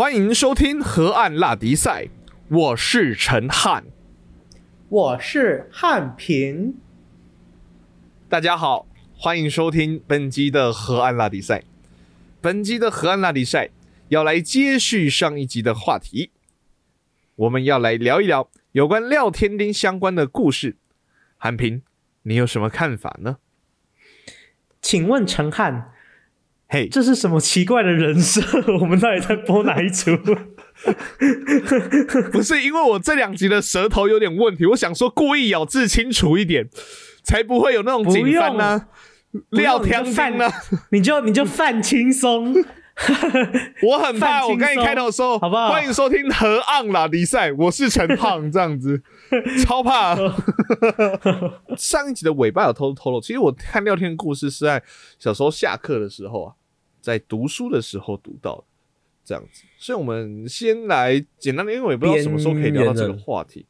欢迎收听河岸拉迪赛，我是陈汉。我是汉平，大家好，欢迎收听本集的河岸拉迪赛。本集的河岸拉迪赛要来接续上一集的话题，我们要来聊一聊有关廖天丁相关的故事。汉平，你有什么看法呢？请问陈汉，嘿、这是什么奇怪的人设？我们到底在播哪一出？不是因为我这两集的舌头有点问题，我想说故意咬字清楚一点，才不会有那种不警翻呢、廖不用天丁呢、你就你就犯轻松，我很怕，我跟你开头说，好不好欢迎收听河岸拉迪赛，我是陈胖，这样子，超怕。上一集的尾巴有偷偷露，其实我看廖天的故事是在小时候下课的时候啊，在读书的时候读到的，这样子。所以我们先来简单的，因为我也不知道什么时候可以聊到这个话题。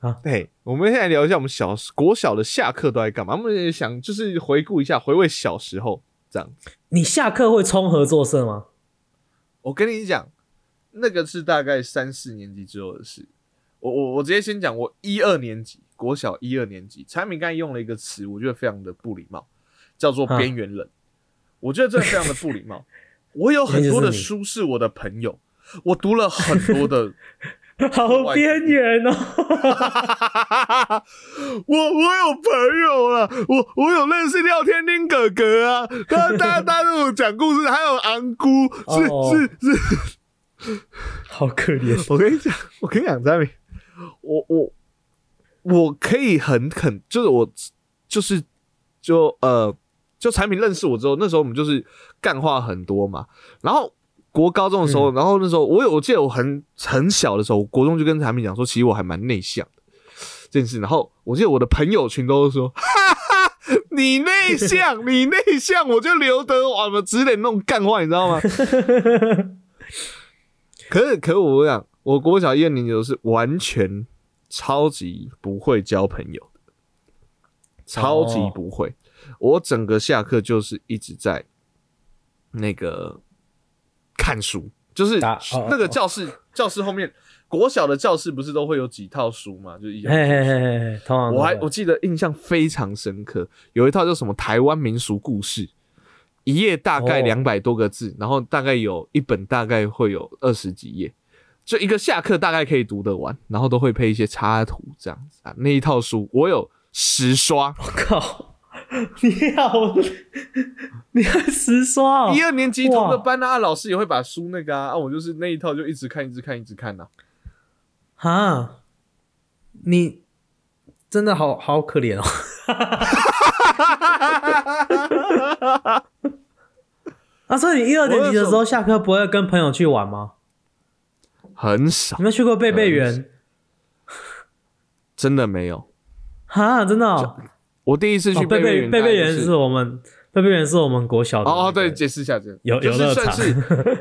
啊对，我们现在聊一下我们小国小的下课都在干嘛？我们也想就是回顾一下，回味小时候这样子。你下课会冲合作社吗？我跟你讲，那个是大概三四年级之后的事。我我我直接先讲，我一二年级，国小一二年级，产品刚才用了一个词，我觉得非常的不礼貌，叫做啊边缘人。我觉得这非常的不礼貌。我有很多的书是我的朋友，我读了很多的，好边缘哦！我我有朋友了，我我有认识廖天丁哥哥啊，他他 他跟我讲故事，还有昂姑，是、哦是是，好可怜。我跟你讲，我跟你讲，张明，我我我可以很肯，就是我就是就呃，就产品认识我之后，那时候我们就是干话很多嘛。然后国高中的时候，然后那时候我有，我记得我很很小的时候，我国中就跟产品讲说，其实我还蛮内向的这件事。然后我记得我的朋友群都说，哈哈，你内向，你内向，我就刘德华嘛之类的那种干话，你知道吗？可是，可是我讲，我国小一二年级都是完全超级不会交朋友的，超级不会。我整个下课就是一直在那个看书，就是那个教室，教室后面国小的教室不是都会有几套书嘛？就一样嘿嘿嘿嘿，通常我还我记得印象非常深刻，有一套叫什么台湾民俗故事，一页大概哦两百多个字，然后大概有一本大概会有二十几页，就一个下课大概可以读得完，然后都会配一些插图这样子啊。那一套书我有十刷，我靠，你好，你还实刷哦一？二年级同个哇班啊，老师也会把书那个啊，啊我就是那一套就一直看，一直看，一直看呐、哈，你真的好好可怜哦。啊，所以你一二年级的时候下课不会跟朋友去玩吗？很少有，没有去过贝贝园？真的没有。哈，真的哦。我第一次去哦贝贝园，贝贝园是我们贝贝园是我们国小的哦哦，对，解释一下这个，游乐场算是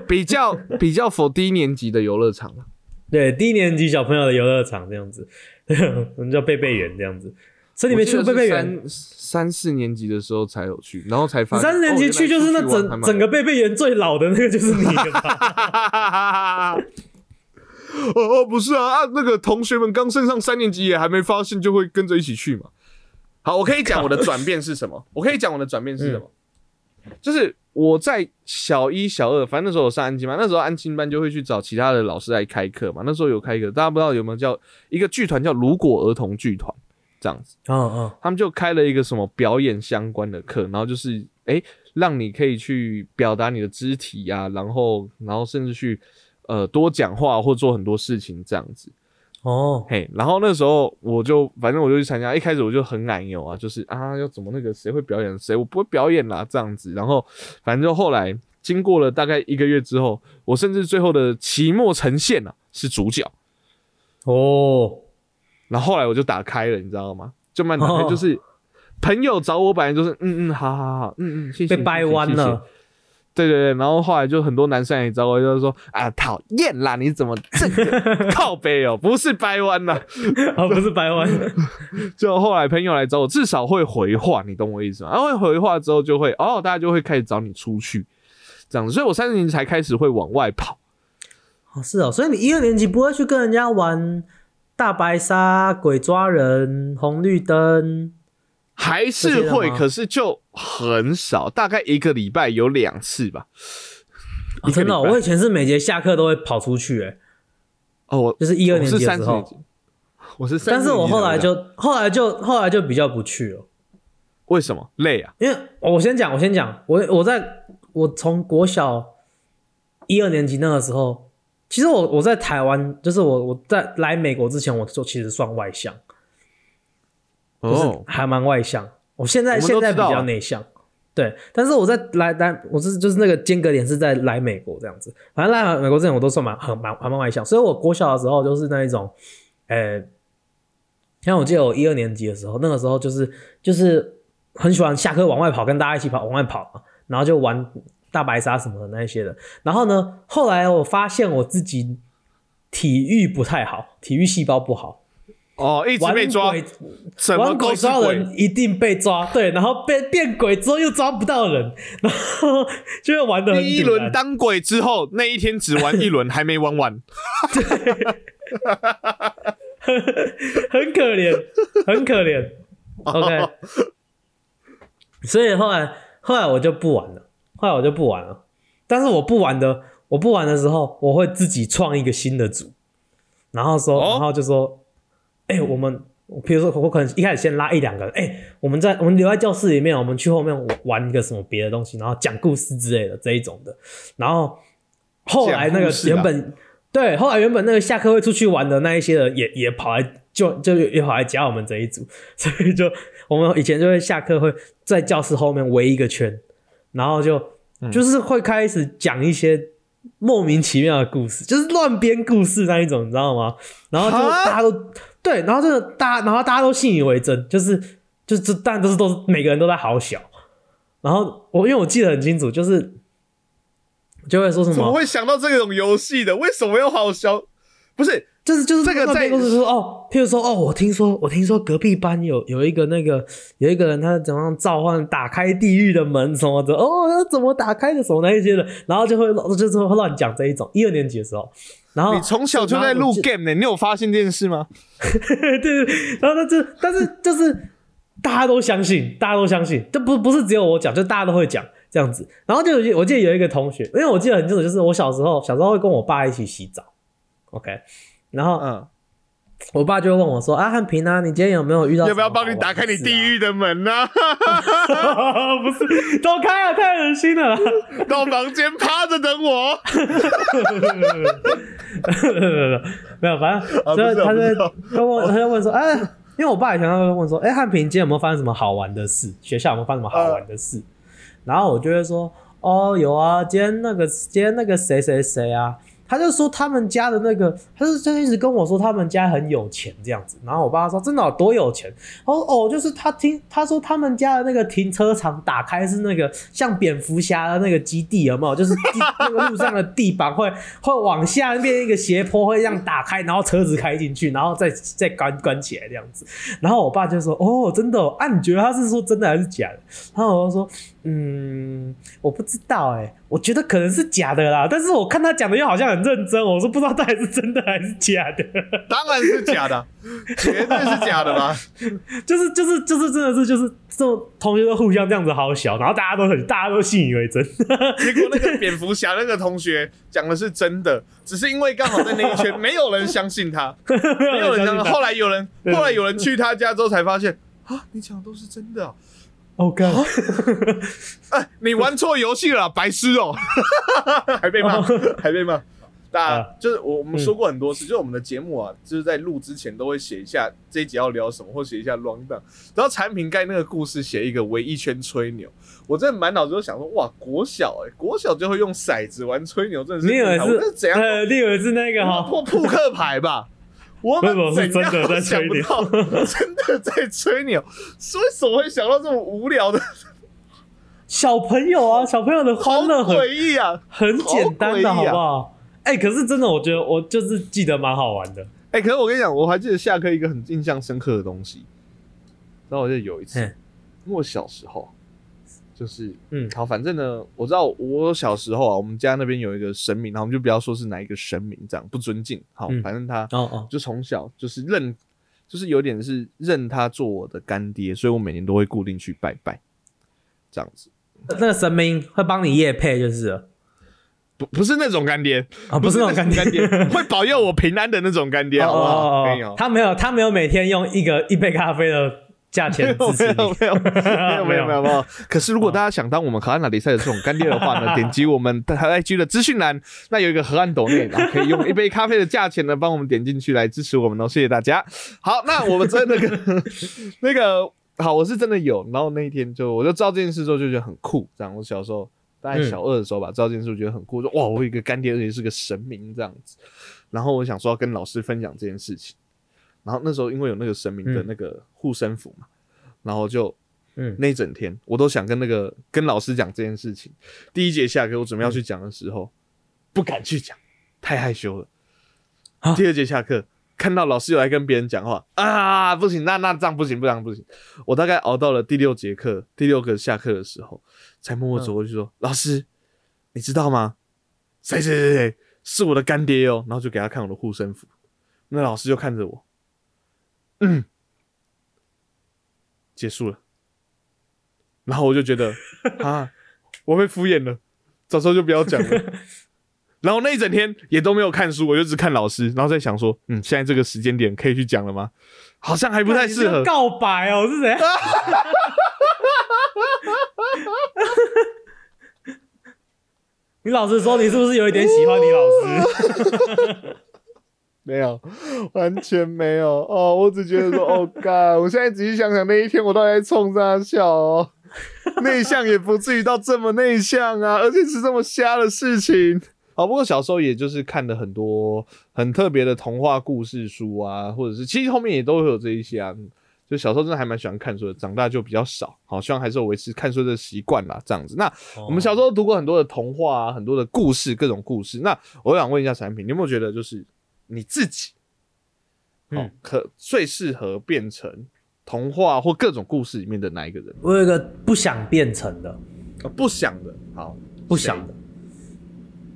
比较比较否低年级的游乐场了。对低年级小朋友的游乐场这样子，我们叫贝贝园这样子。所以你没去过贝贝园？三三四年级的时候才有去，然后才发现。三年级去就是那整整个贝贝园最老的那个就是你了吧？哦哦，不是啊啊，那个同学们刚升上三年级也还没发现，就会跟着一起去嘛。好，我可以讲我的转变是什么？我可以讲我的转变是什么？就是我在小一、小二，反正那时候我上安亲班，那时候安亲班就会去找其他的老师来开课嘛。那时候有开课，大家不知道有没有叫一个剧团叫如果儿童剧团这样子。嗯嗯，他们就开了一个什么表演相关的课，然后就是诶、让你可以去表达你的肢体呀、然后然后甚至去呃多讲话或做很多事情这样子。哦，嘿，然后那时候我就反正我就去参加，一开始我就很奶油啊，就是啊要怎么那个谁会表演谁，我不会表演啦这样子。然后反正就后来经过了大概一个月之后，我甚至最后的期末呈现啊是主角。哦，然后后来我就打开了，你知道吗？就慢慢打开，哦 就是朋友找我，本来就是嗯嗯，好好好，嗯嗯，谢谢，被掰弯了。对对对，然后后来就很多男生也找我，就是说啊，讨厌啦，你怎么这个 靠背哦，不是掰弯啦。哦，不是掰弯，就后来朋友来找我，至少会回话，你懂我意思吗？然后会回话之后就会哦，大家就会开始找你出去，这样子。所以我三年级才开始会往外跑。哦，是哦，所以你一二年级不会去跟人家玩大白鲨、鬼抓人、红绿灯，还是会，可是就很少，大概一个礼拜有两次吧。哦、真的我以前是每节下课都会跑出去，哎，哦，我就是一二年级的时候。我是三但是我后来就个后来就后来就比较不去了，为什么？累啊？因为我先讲，我先讲，我我在我从国小一二年级那个时候，其实我我在台湾，就是我我在来美国之前，我就其实算外向，就是哦，还蛮外向。我现在我现在比较内向，对。但是我在来来，我是就是那个间隔点是在来美国这样子。反正来美国之前，我都算蛮很蛮还蛮外向，所以我国小的时候就是那一种，呃，像我记得我一二年级的时候，那个时候就是就是很喜欢下课往外跑，跟大家一起跑往外跑嘛，然后就玩大白鲨什么的那一些的。然后呢，后来我发现我自己体育不太好，体育细胞不好。哦，一直被抓，什么玩鬼抓人。一定被抓，对，然后被变鬼之后又抓不到人，然后就会玩的很第一轮当鬼之后，那一天只玩一轮，还没玩完。对很可怜，很可怜。OK，所以后来后来我就不玩了，后来我就不玩了。但是我不玩的，我不玩的时候，我会自己创一个新的组，然后说，哦然后就说，哎、我们。比如说，我可能一开始先拉一两个人，哎、我们在我们留在教室里面，我们去后面玩一个什么别的东西，然后讲故事之类的这一种的。然后后来那个原本、对，后来原本那个下课会出去玩的那一些人也也跑来就就也跑来加我们这一组，所以就我们以前就会下课会在教室后面围一个圈，然后就、嗯就是会开始讲一些莫名其妙的故事，就是乱编故事那一种，你知道吗？然后就大家都对，然后这个大家，然后大家都信以为真，就是就是这，但都是都是每个人都在好小。然后我因为我记得很清楚，就是就会说什么，怎么会想到这种游戏的？为什么要好小？不是，就是就是这个在乱编故事说哦，譬如说哦，我听说我听说隔壁班有有一个那个有一个人他怎么样召唤打开地狱的门什么的哦，他怎么打开的什么那一些的，然后就会老师就是会乱讲这一种一二年级的时候，然后你从小就在录 game 呢、你有发现这件事吗？对 对，对然后他就，但是就是大家都相信，大家都相信，这不不是只有我讲，就大家都会讲这样子。然后就有我记得有一个同学，因为我记得很清楚，就是我小时候小时候会跟我爸一起洗澡，OK，然后嗯，我爸就会问我说：“啊，汉平啊，你今天有没有遇到、要不要帮你打开你地？”狱的门呢、不是，走开啊，太恶心了。到房间趴着等我。没有，反正啊不是就是他就会我不知道他问他就问说，哎，因为我爸以前他会问说，哎，汉平今天有没有发生什么好玩的事？学校有没有发生什么好玩的事？然后我就会说，哦，有啊，今天那个今天那个谁谁谁啊。他就说他们家的那个，他就就一直跟我说他们家很有钱这样子，然后我爸说真的有多有钱？他说哦，就是他听他说他们家的那个停车场打开是那个像蝙蝠侠的那个基地有没有？就是地 那个路上的地板会会往下变一个斜坡，会这样打开，然后车子开进去，然后再再关关起来这样子。然后我爸就说哦，真的哦、啊？你觉得他是说真的还是假的？然后我就说嗯，我不知道哎、我觉得可能是假的啦，但是我看他讲的又好像很认真，我说不知道到底是真的还是假的。当然是假的，绝对是假的吧？就是就是就是真的是就是这种同学都互相这样子好小，然后大家都很大家都信以为真。结果那个蝙蝠侠那个同学讲的是真的，只是因为刚好在那一圈没有人相信他，没有人相信。后来有人，后来有人去他家之后才发现，啊，你讲的都是真的啊！OK，哎，你玩错游戏了，白痴哦、还被骂，还被骂。大家啊就是我我们说过很多次，就是我们的节目啊，就是在录之前都会写一下这一集要聊什么，或写一下 round down。然后产品盖那个故事写一个围一圈吹牛，我真的满脑子都想说，哇，国小哎、国小就会用骰子玩吹牛，真的是你以为厉害我这是怎样？呃，你以为是那个哈？破扑克牌吧？我们真的在都想不吹牛到，真的在吹牛，为什么会想到这么无聊的？小朋友啊，小朋友的好欢乐很诡异啊！很简单的，好不好？哎、可是真的，我觉得我就是记得蛮好玩的。哎、可是我跟你讲，我还记得下课一个很印象深刻的东西。然后我记得有一次，嗯因为我小时候就是嗯好，反正呢，我知道我小时候啊，我们家那边有一个神明，然后我们就不要说是哪一个神明，这样不尊敬。好，嗯反正他哦哦，就从小就是认，就是有点是认他做我的干爹，所以我每年都会固定去拜拜，这样子。那个神明会帮你夜配就是了不不是那种干爹，啊，不是那种干干爹，会保佑我平安的那种干爹，好不好？没有，他没有，他没有每天用一个一杯咖啡的价钱支持 没有你。没有 没有没有没有没有。可是如果哦大家想当我们河岸拉迪赛的这种干爹的话呢，点击我们的 IG 的资讯栏，那有一个河岸抖内，然后可以用一杯咖啡的价钱呢，帮我们点进去来支持我们哦，谢谢大家。好，那我们真的那个 那个好，我是真的有，然后那一天就我就知道这件事之后就觉得很酷，这样。我小时候大概小二的时候吧，知道这件事我觉得很酷，说哇，我有一个干爹，而且是个神明这样子。然后我想说要跟老师分享这件事情，然后那时候因为有那个神明的嗯那个护身符嘛，然后就嗯那一整天我都想跟那个跟老师讲这件事情。第一节下课我准备要去讲的时候，不敢去讲，太害羞了。啊第二节下课看到老师有来跟别人讲话啊，不行，那那这样不行，不行不行。我大概熬到了第六节课，第六个下课的时候，才默默走过去说：“老师，你知道吗？谁谁谁谁是我的干爹哦。”然后就给他看我的护身符。那老师就看着我，嗯，结束了。然后我就觉得 啊，我被敷衍了，早知道就不要讲了。然后那一整天也都没有看书，我就只看老师，然后在想说，嗯，现在这个时间点可以去讲了吗？好像还不太适合。告白哦，是怎样？你老实说，你是不是有一点喜欢你老师？没有，完全没有哦！我只觉得说，哦，干！我现在仔细想想，那一天我到底在冲啥笑哦？内向也不至于到这么内向啊，而且是这么瞎的事情。好，不过小时候也就是看了很多很特别的童话故事书啊，或者是其实后面也都会有这一些啊。就小时候真的还蛮喜欢看书的，长大就比较少。好，希望还是有维持看书的习惯啦，这样子。那我们小时候读过很多的童话啊，很多的故事，各种故事。那我想问一下产品，你有没有觉得就是你自己，可最适合变成童话或各种故事里面的哪一个人？我有一个不想变成的，呃不想的，好，不想的，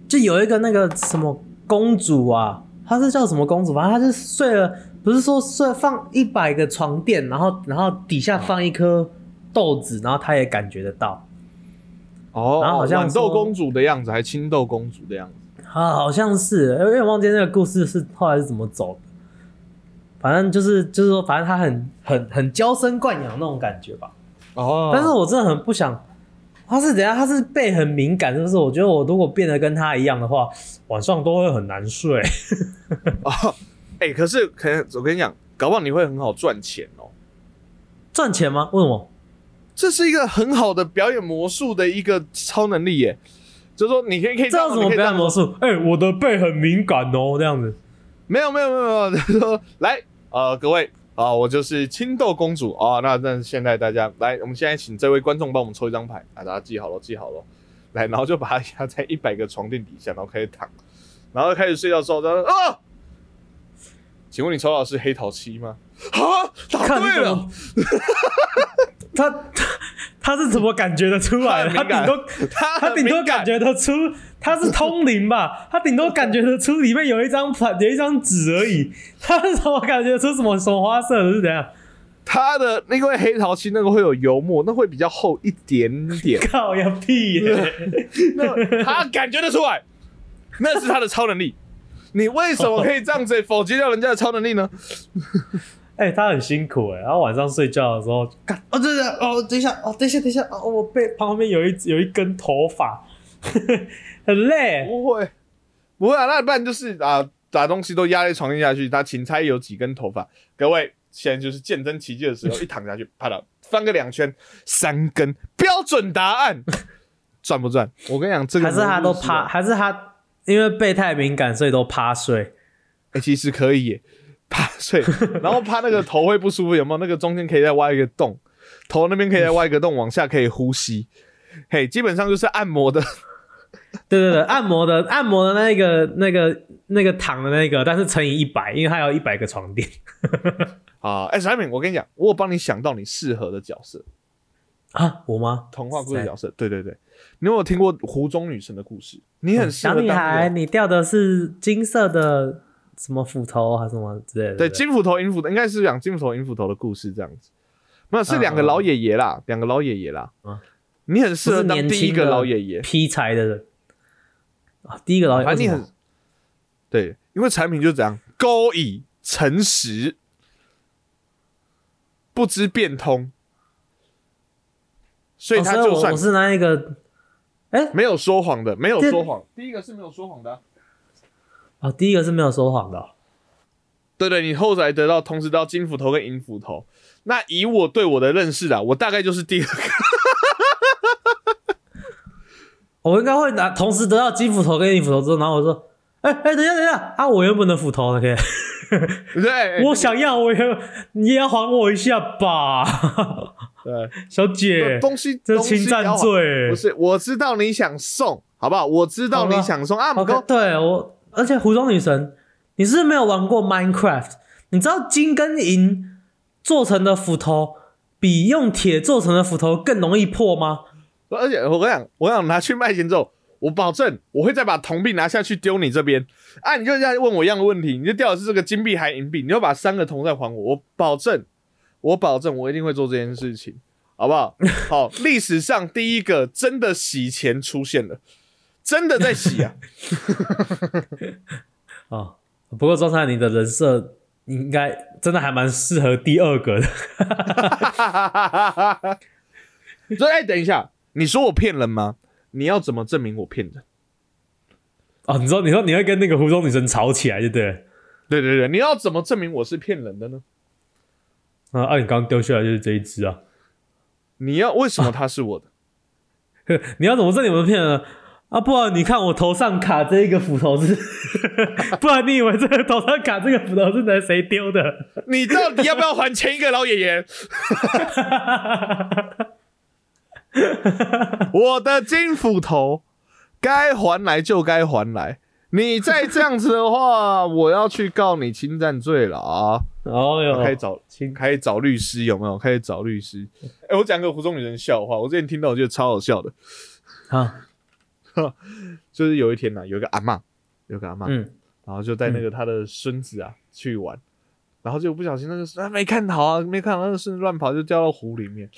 就有一个那个什么公主啊，她是叫什么公主？反正她是睡了，不是说睡放一百个床垫，然后然后底下放一颗豆子，然后她也感觉得到。哦，然后好像豌豆公主的样子，还青豆公主的样子。啊，好像是，有点忘记那个故事是后来是怎么走的。反正就是就是说，反正他很很很娇生惯养那种感觉吧。哦但是我真的很不想，他是怎样？他是背很敏感，是不是？我觉得我如果变得跟他一样的话，晚上都会很难睡。哦，哎、可是可能我跟你讲，搞不好你会很好赚钱哦。赚钱吗？为什么？这是一个很好的表演魔术的一个超能力耶，就是说你可以可以这有什么表演魔术？术？哎、我的背很敏感哦，这样子。没有没有没有没有，就是说来呃各位啊、我就是青豆公主啊、那那现在大家来，我们现在请这位观众帮我们抽一张牌啊，大家记好了记好了，来，然后就把它压在一百个床垫底下，然后开始躺，然后开始睡觉之后，他说啊，请问你抽到的是黑桃七吗？啊，答对了，他他他是怎么感觉得出来 的？他顶多 他他顶多感觉得出他是通灵吧？他顶多感觉得出里面有一张盘有一张纸而已。他是怎么感觉出什么什么花色的？是怎样？他的因为黑桃七那个会有油墨，那会比较厚一点点，靠呀屁耶！那他感觉得出来，那是他的超能力。你为什么可以这样子否决掉人家的超能力呢？哎、他很辛苦哎，然后晚上睡觉的时候，干哦，对对哦，等一下哦，等一下等一下哦，我背旁边有一有一根头发，很累。不会，不会啊，那不然就是啊，把东西都压在床垫下去，他芹菜有几根头发？各位，现在就是见真奇迹的时候，一躺下去，啪嗒，翻个两圈，三根，标准答案，赚不赚？我跟你讲，这个还是他都趴，啊还是他因为背太敏感，所以都趴睡。哎、其实可以耶，趴睡，然后趴那个头会不舒服，有没有？那个中间可以再挖一个洞，头那边可以再挖一个洞，往下可以呼吸。嘿，基本上就是按摩的，对对对，按摩的按摩的那个那个那个躺的那个，但是乘以一百，因为它有一百个床垫。啊，哎、小敏，我跟你讲，我有帮你想到你适合的角色，啊，我吗？童话故事角色，对对对，你有没有听过湖中女神的故事？你很适小女孩，你掉的是金色的什么斧头还是什么之类的？对金斧头银斧头，应该是讲金斧头银斧头的故事这样子。没有，是嗯两个老爷爷啦，两个老爷爷啦嗯。你很适合当第一个老爷爷，劈柴的人啊，第一个老爷，反正你很对，因为产品就这样，勾引诚实，不知变通，所以哦他就算我我是那一个没有说谎的，没有说谎。第一个是没有说谎的啊、啊，第一个是没有说谎的哦、对对，你后来得到同时得到金斧头跟银斧头。那以我对我的认识啊，我大概就是第二个。我应该会拿同时得到金斧头跟银斧头之后，然后我说，哎、哎、等一下等一下啊，我原本的斧头呢？可以，对，我想要，我也你也要还我一下吧，对小姐，东西这侵占罪不是，我知道你想送，好不好？我知道你想送啊，不 OK，过对我，而且湖中女神，你是不是没有玩过 Minecraft？你知道金跟银做成的斧头比用铁做成的斧头更容易破吗？而且我跟你讲，我想拿去卖钱之后，我保证我会再把铜币拿下去丢你这边。啊，你就在问我一样的问题，你就掉的是这个金币还银币，你就把三个铜再还我，我保证，我保证我一定会做这件事情，好不好？好，历史上第一个真的洗钱出现了，真的在洗啊！哦、不过庄才你的人设应该真的还蛮适合第二个的。所以，哎，等一下，你说我骗人吗？你要怎么证明我骗人？哦，你说你说你会跟那个湖中女神吵起来，就对了。对对对，你要怎么证明我是骗人的呢？啊，啊，你刚刚丢下来就是这一只啊！你要为什么他是我的？你要怎么证明我是骗人呢？啊，不然你看我头上卡这一个斧头是，不然你以为这个头上卡这个斧头是哪谁丢的？你到底要不要还前一个老爷爷？我的金斧头该还来就该还来，你再这样子的话，我要去告你侵占罪了啊！哦哟，开始找亲开始找律师有没有？开始找律师。哎、我讲个湖中女人笑话，我之前听到我觉得超好笑的，啊，就是有一天呢、有一个阿嬷，有个阿嬷，嗯，然后就带那个他的孙子啊、去玩，然后就不小心那个啊没看好啊，没看好那个孙子乱跑，就掉到湖里面，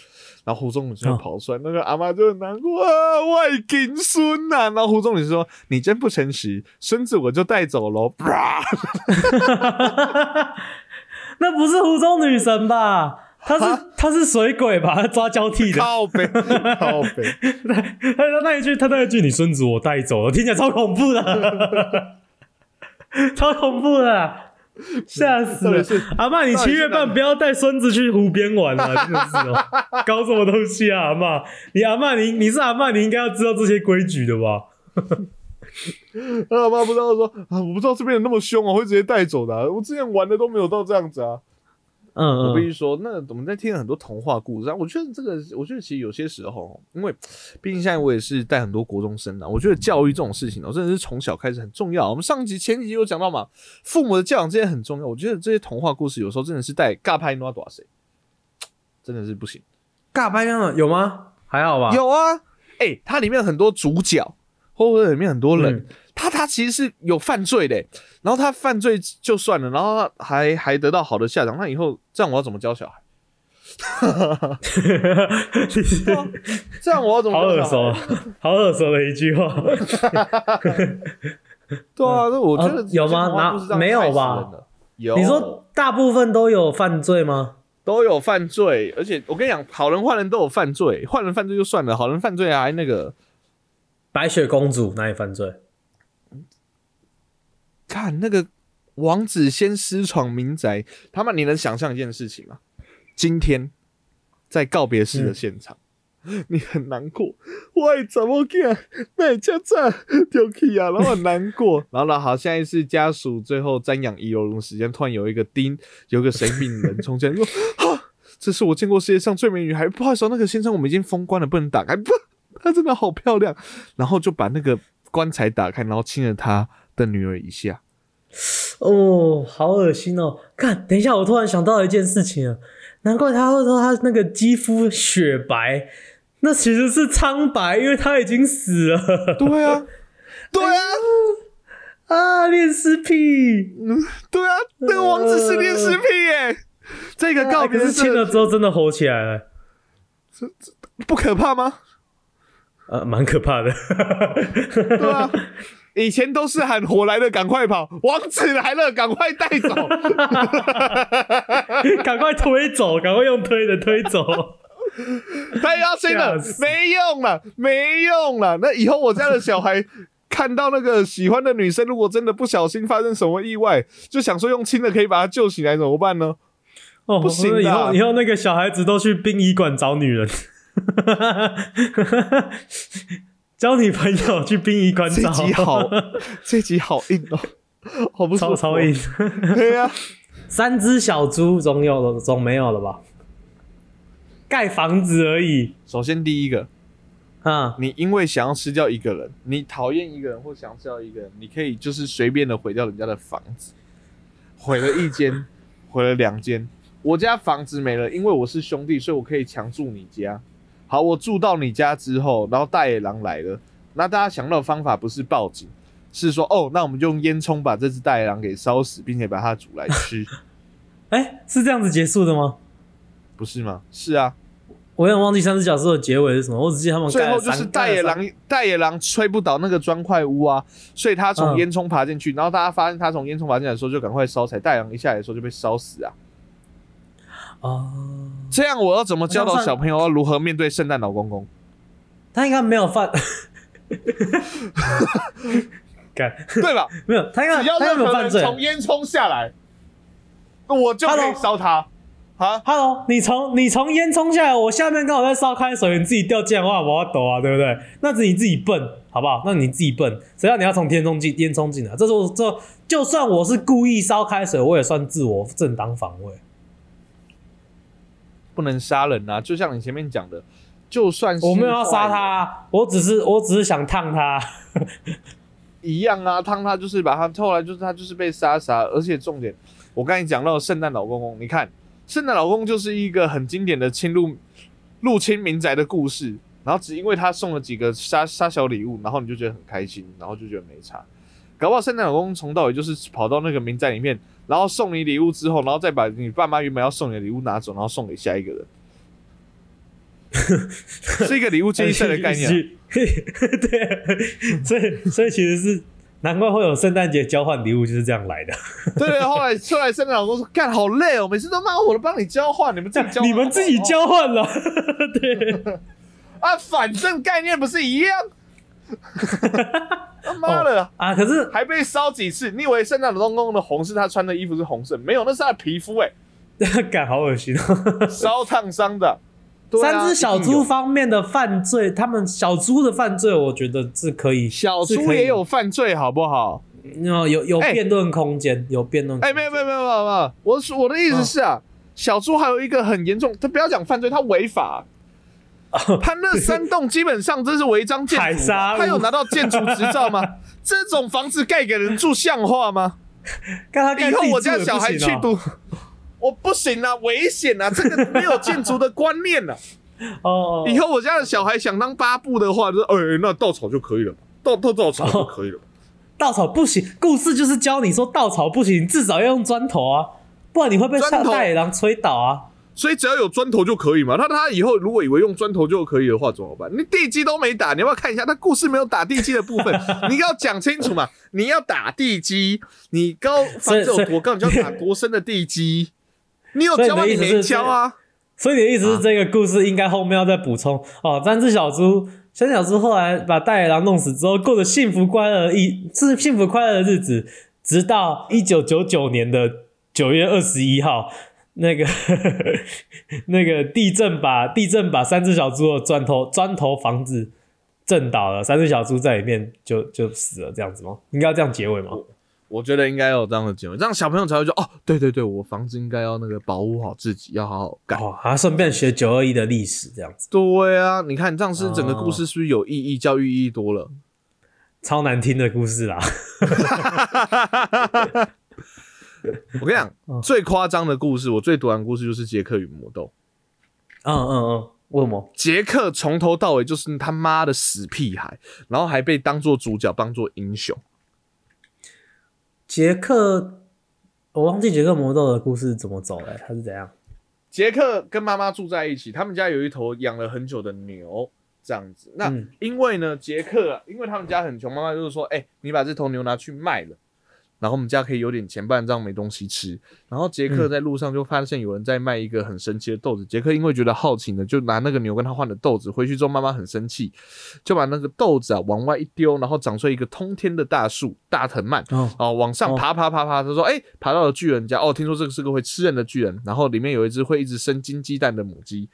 然后湖中女就哦跑出来，那个阿妈就很难过啊，外金孙呐、然后湖中女说：“你真不诚实，孙子我就带走喽。”，那不是湖中女神吧？她是他是水鬼吧？他抓交替的。靠背靠背，他那一句，他那一句，你孙子我带走了，听起来超恐怖的，超恐怖的啊，吓死了！阿妈，你七月半不要带孙子去湖边玩啊！真的是哦，搞什么东西啊，阿妈？你阿妈，你你是阿妈，你应该要知道这些规矩的吧？那阿妈不知道说啊，我不知道这边人那么凶啊，会直接带走的啊、我之前玩的都没有到这样子啊。嗯嗯，我必须说，那我们在听了很多童话故事啊，我觉得这个，我觉得其实有些时候，因为毕竟现在我也是带很多国中生啊，我觉得教育这种事情哦，真的是从小开始很重要。我们上集前几集有讲到嘛，父母的教养这些很重要。我觉得这些童话故事有时候真的是带尬拍诺多谁，真的是不行。尬拍样的有吗？还好吧？有啊，哎、它里面很多主角，或者里面很多人，嗯他他其实是有犯罪的，然后他犯罪就算了，然后他还还得到好的下场，那以后这样我要怎么教小孩？对啊这样我要怎么好耳教小孩？熟，好耳熟的一句话。对啊，那我觉得哦有吗这些童话故事这样哪没有吧？有，你说大部分都有犯罪吗？都有犯罪，而且我跟你讲，好人坏人都有犯罪，坏人犯罪就算了，好人犯罪还那个，白雪公主哪里犯罪？看那个王子先私闯民宅，他们你能想象一件事情吗？今天在告别式的现场，你很难过，喂，怎么干？那你这这丢弃啊，然后很难过，然后呢，好，现在是家属最后瞻仰遗容的时间，突然有一个丁，有个神秘人冲进来说：“ 啊，这是我见过世界上最美女孩，不好意思、哦，那个先生我们已经封关了，不能打开。不，她真的好漂亮。”然后就把那个棺材打开，然后亲了他的女儿一下。哦，好恶心哦！看，等一下，我突然想到一件事情啊。难怪他会说他那个肌肤雪白，那其实是苍白，因为他已经死了。对啊，对啊，啊，恋尸癖，嗯对啊，那个王子是恋尸癖耶。这个告别是亲了之后真的吼起来了，这这不可怕吗？呃，蛮可怕的。对啊，以前都是喊火来了赶快跑，王子来了赶快带走，赶快推走，赶快用推的推走。太要心了没用了，没用了。那以后我家的小孩看到那个喜欢的女生，如果真的不小心发生什么意外，就想说用亲的可以把她救起来，怎么办呢？哦，不行的以后以后那个小孩子都去殡仪馆找女人，交女朋友去殡仪馆这，集好，这集好硬哦，好不超超硬。。对呀、三只小猪总有了，总没有了吧？盖房子而已首先第一个，啊！你因为想要吃掉一个人，你讨厌一个人或想要吃掉一个人，你可以就是随便的毁掉人家的房子，毁了一间，毁了两间。我家房子没了，因为我是兄弟，所以我可以强住你家。好，我住到你家之后，然后大野狼来了，那大家想到的方法不是报警，是说哦，那我们就用烟囱把这只大野狼给烧死，并且把它煮来吃，哎、是这样子结束的吗？不是吗？是啊，我有点忘记三只小猪的结尾是什么，我只记得他们最后就是大野狼，大野狼吹不倒那个砖块屋啊，所以他从嗯烟囱爬进去，然后大家发现他从烟囱爬进来的时候就赶快烧柴，大野狼一下来的时候就被烧死啊。哦，这样我要怎么教导小朋友要如何面对圣诞老公公？他应该没有犯，干对吧？没有，他应该只要任何人。从烟囱下来，我就可以烧他啊！Hello，你从你从烟囱下来，我下面刚好在烧开水，你自己掉进来的话，我要抖啊，对不对？那是你自己笨，好不好？那你自己笨，谁要你要从天中进烟囱进来？这是我这就算我是故意烧开水，我也算自我正当防卫。不能杀人啊！就像你前面讲的，就算是我没有要杀他啊，我只是我只是想烫他。一样啊，烫他就是把他后来就是他就是被杀杀，而且重点，我刚才讲到圣诞老公公，你看圣诞老公就是一个很经典的侵入入侵民宅的故事，然后只因为他送了几个杀杀小礼物，然后你就觉得很开心，然后就觉得没差。搞不好圣诞老公公从到尾就是跑到那个民宅里面，然后送你礼物之后，然后再把你爸妈原本要送你的礼物拿走，然后送给下一个人，是一个礼物接力赛的概念啊、对，所以所以其实是难怪会有圣诞节交换礼物，就是这样来的。对对，后来后来圣诞老公说：“干好累哦，每次都骂我都帮你交换，你们自己交换，你们自己交换了，对，啊，反正概念不是一样。他 妈的，啊，可是还被烧几次？你以为圣诞老公公的红是他穿的衣服是红色？没有，那是他的皮肤哎、感好恶心哦。烧烫伤的。啊 三只小猪方面的犯罪，他们小猪的犯罪，我觉得是可以，小猪也有犯罪，好不好？有有辩论空间，有辩论。哎、没有没有没有没有没有，我是我的意思是啊，小猪还有一个很严重，他不要讲犯罪，他违法。他那三栋基本上这是违章建筑，他有拿到建筑执照吗？这种房子盖给人住像话吗？以后我家小孩去读，我不行啊，危险啊，这个没有建筑的观念啊。哦，以后我家的小孩想当八部的话，就是哎、那稻草就可以了，稻稻稻草就可以了。稻草不行，故事就是教你说稻草不行，你至少要用砖头啊，不然你会被大野狼吹倒啊。所以只要有砖头就可以嘛。那他以后如果以为用砖头就可以的话，怎么办？你地基都没打，你要不要看一下？他故事没有打地基的部分，你要讲清楚嘛。你要打地基，你高房子有多高，你就要打多深的地基。你有教吗？你没教啊？所以你的意思是，这个故事应该后面要再补充哦。三只小猪，三只小猪后来把大野狼弄死之后，过着幸福快乐一是幸福快乐的日子，直到一九九九年的九月二十一号，那个那个地震把地震把三只小猪的砖头砖头房子震倒了，三只小猪在里面就就死了，这样子吗？应该要这样结尾吗？我觉得应该有这样的结尾，这样小朋友才会说哦，对对对，我房子应该要那个保护好自己，要好好盖。哦，还顺便学九二一的历史，这样子对啊，你看这样是整个哦故事是不是有意义？教育意义多了。超难听的故事啦。我跟你讲，嗯最夸张的故事，我最读完的故事就是杰克与魔豆。嗯嗯嗯，为什么？杰克从头到尾就是他妈的死屁孩，然后还被当做主角，当做英雄。杰克，我忘记杰克魔豆的故事怎么走了、他是怎样？杰克跟妈妈住在一起，他们家有一头养了很久的牛，这样子。那嗯因为呢，杰克啊因为他们家很穷，妈妈就是说，哎、你把这头牛拿去卖了。然后我们家可以有点钱，不然这样没东西吃。然后杰克在路上就发现有人在卖一个很神奇的豆子，杰克因为觉得好奇呢，就拿那个牛跟他换的豆子。回去之后，妈妈很生气，就把那个豆子啊往外一丢，然后长出一个通天的大树大藤蔓，哦，哦，往上爬爬爬爬，他说：“哎、爬到了巨人家。哦，听说这个是个会吃人的巨人，然后里面有一只会一直生金鸡蛋的母鸡，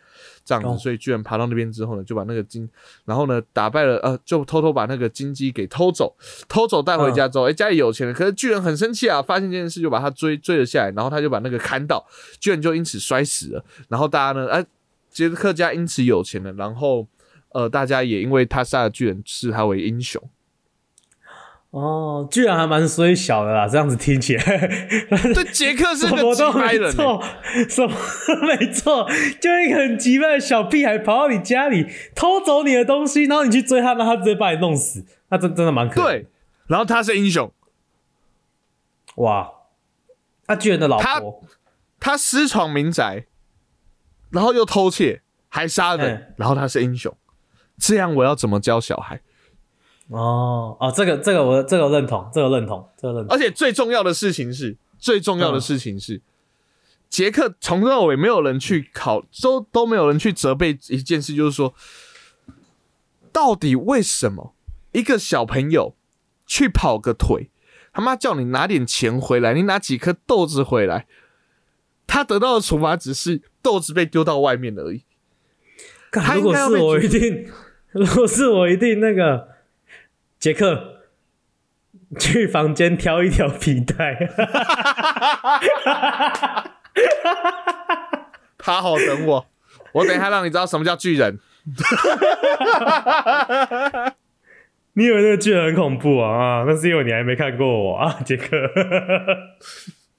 这样子。哦所以巨人爬到那边之后呢，就把那个金，然后呢打败了，呃，就偷偷把那个金鸡给偷走，偷走带回家之后，哎、家里有钱了，可是巨人很生气啊，发现这件事就把他追追了下来，然后他就把那个砍倒，巨人就因此摔死了。然后大家呢，哎、杰克家因此有钱了，然后。”呃，大家也因为他杀了巨人，视他为英雄。哦，居然还蛮衰小的啦，这样子听起来，对，杰克是什个么都没几百人、什么都没错，就一个很急败的小屁孩跑到你家里偷走你的东西，然后你去追他，然后他直接把你弄死，那真真的蛮可怜。对，然后他是英雄，哇，他巨人的老他婆，他私闯民宅，然后又偷窃，还杀人，嗯然后他是英雄，这样我要怎么教小孩？哦哦，这个这个我这个认同，这个认同，这个认同。而且最重要的事情是，最重要的事情是，杰克从头到尾没有人去考，都都没有人去责备一件事，就是说，到底为什么一个小朋友去跑个腿，他妈叫你拿点钱回来，你拿几颗豆子回来，他得到的处罚只是豆子被丢到外面而已。他 如果是我，一定，如果是我，一定那个杰克去房间挑一条皮带。他好等我，我等一下让你知道什么叫巨人。你以为那个巨人很恐怖啊？啊，那是因为你还没看过我啊，杰克。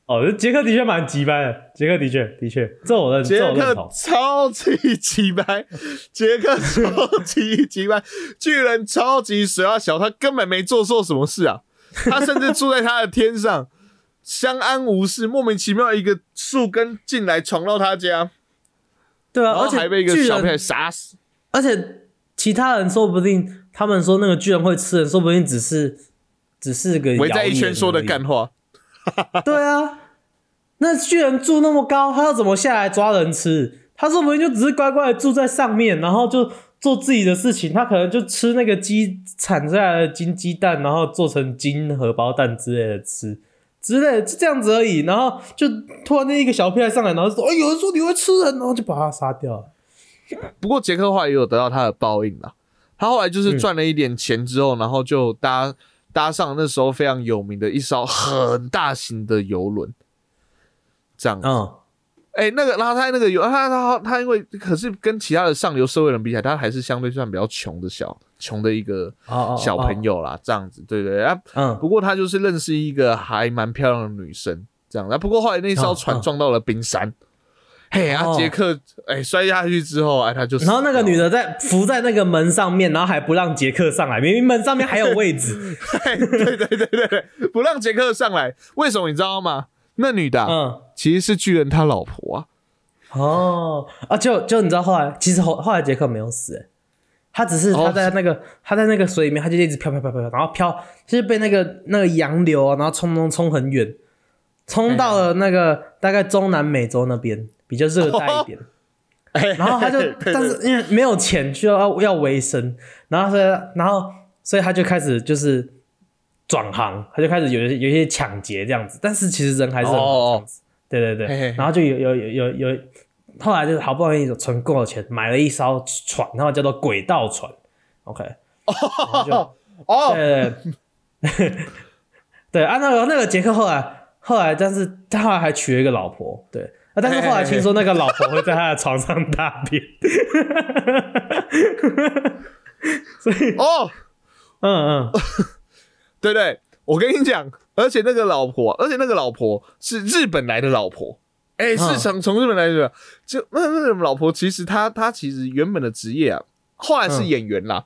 哦，杰克的确蛮急掰的，杰克的确的确，这我认，杰克。超级急掰，杰克超级急掰，巨人超级水啊小，他根本没做错什么事啊，他甚至住在他的天上，相安无事，莫名其妙一个树根进来闯到他家，对啊，而且还被一个巨小朋友人，杀死。而且其他人说不定，他们说那个巨人会吃人，说不定只是只是个围在一圈说的干话，对啊，那巨人住那么高，他要怎么下来抓人吃？他说不定就只是乖乖的住在上面，然后就做自己的事情。他可能就吃那个鸡产下来的金鸡蛋，然后做成金荷包蛋之类的吃，之类的，就这样子而已。然后就突然间一个小屁孩上来，然后就说：“哎，有人说你会吃人，然后就把他杀掉了。不过杰克后来也有得到他的报应啦。他后来就是赚了一点钱之后，然后就搭搭上那时候非常有名的一艘很大型的游轮，这样”子。嗯，哎、那个，然后他那个游他他他，因为可是跟其他的上流社会人比起来，他还是相对算比较穷的小穷的一个小朋友，友啦，这样子，对对对啊。嗯，不过他就是认识一个还蛮漂亮的女生，这样。啊，不过后来那艘船撞到了冰山，嘿，啊，哦杰克哎、摔下去之后，哎，他就死然后那个女的在扶在那个门上面，然后还不让杰克上来，明明门上面还有位置。嘿 对对对对对，不让杰克上来，为什么你知道吗？那女的啊、嗯。其实是巨人他老婆啊。哦啊，就就你知道后来，其实后后来杰克没有死，哎，他只是哦他在那个、他在那个水里面，他就一直飘飘飘飘飘，然后飘就是被那个那个洋流啊，然后冲冲冲很远，冲到了那个大概中南美洲那边比较热带一点，然后他就但是因为没有钱，就要要维生，然后所以然后所以他就开始就是转行，他就开始有些有一些抢劫这样子，但是其实人还是很好哦这样子。对对对，嘿嘿。嘿然后就有有有有有，后来就是好不容易存够了钱，买了一艘船，然后叫做轨道船，OK，哦，对对对。对 啊，那个那个杰克后来后来，但是他后来还娶了一个老婆，对啊，但是后来听说那个老婆会在他的床上大便，所以哦，嗯嗯。对对，我跟你讲，而且那个老婆，而且那个老婆是日本来的老婆，哎、是嗯。从从日本来的，就那那个老婆其实她她其实原本的职业啊，后来是嗯。演员啦，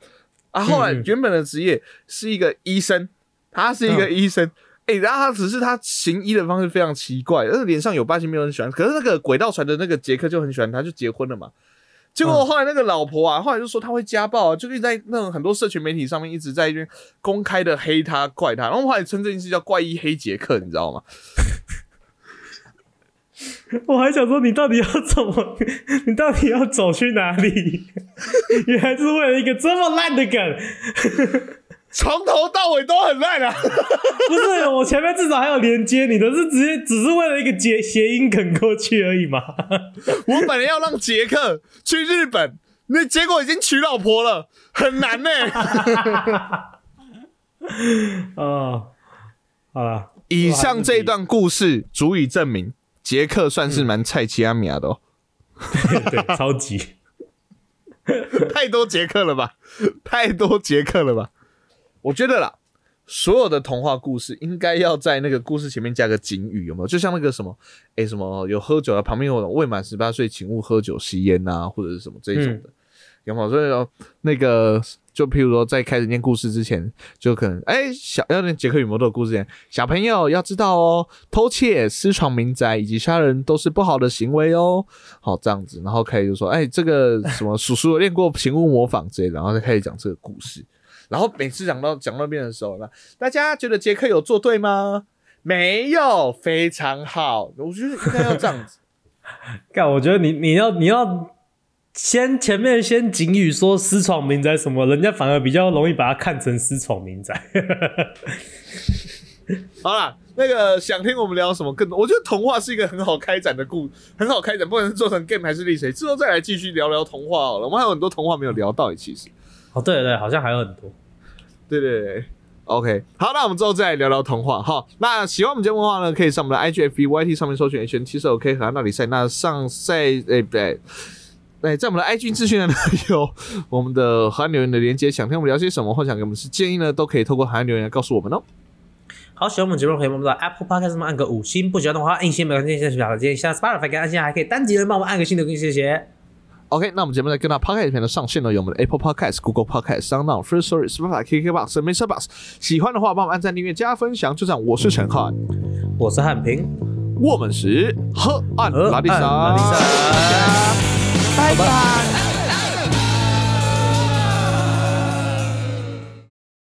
啊，后来原本的职业是一个医生，她是一个嗯。医生。哎、然后他只是他行医的方式非常奇怪，但是脸上有疤，其实没有人喜欢。可是那个轨道船的那个杰克就很喜欢他，就结婚了嘛。结果嗯后来那个老婆啊，后来就说他会家暴啊，就一直在那种很多社群媒体上面一直在一边公开的黑他、怪他，然后后来称这件事叫怪医黑杰克，你知道吗？我还想说，你到底要怎么？你到底要走去哪里？原来是为了一个这么烂的梗，从头到尾都很烂啊！不是？我前面至少还有连接，你的是直接只是为了一个谐谐音梗过去而已嘛？我本来要让杰克去日本，那结果已经娶老婆了，很难呢、哦，好了，以上这一段故事足以证明，杰克算是蛮菜奇阿米亚的哦。对，超级。太多杰克了吧，太多杰克了吧？我觉得啦，所有的童话故事应该要在那个故事前面加个警语，有没有？就像那个什么，哎、什么有喝酒的，旁边有未满十八岁，请勿喝酒吸烟呐，或者是什么这一种的，有没有？所以说那个，就譬如说在开始念故事之前，就可能哎、小要念杰克与魔豆的故事前，小朋友要知道哦，偷窃、私闯民宅以及杀人都是不好的行为哦。好，这样子，然后可以就说，哎，这个什么叔叔有练过请勿模仿之类的，然后再开始讲这个故事。然后每次讲到讲到那边的时候，那大家觉得杰克有做对吗？没有，非常好。我觉得应该要这样子。干，我觉得你你要你要先前面先警语说私闯民宅什么，人家反而比较容易把它看成私闯民宅。好啦，那个想听我们聊什么更多？我觉得童话是一个很好开展的故，很好开展，不管是做成 game 还是历史，之后再来继续聊聊童话好了。我们还有很多童话没有聊到，其实。哦，对对，好像还有很多。对对对，OK，好，那我们之后再来聊聊童话哈。那喜欢我们节目的话呢，可以上我们的 IGFB YT 上面搜寻 H N 七十 OK 和那里赛。那上赛诶不对。对，在我们的 IG 资讯栏呢 有我们的海岸留言的连接，想听我们聊些什么，或想给我们是建议呢，都可以透过海岸留言来告诉我们哦。好，喜欢我们节目可以帮我们到 Apple Podcast 上面按个五星，不喜欢的话按星，没关系，谢谢小建议。下 Spotify 给按星，还可以单击人帮我们按个新的更新，谢谢。OK，那我们节目在各大 Podcast 平台上线呢，有我们的 Apple Podcast、Google Podcast、s o u n d o u First Story、Spotify、KKBox、Mr. Bus。喜欢的话，帮我们按赞、订阅、加分享。就这样，我是陈汉，我是汉平，我们是河岸河拉力赛，岸拉力赛大家拜拜。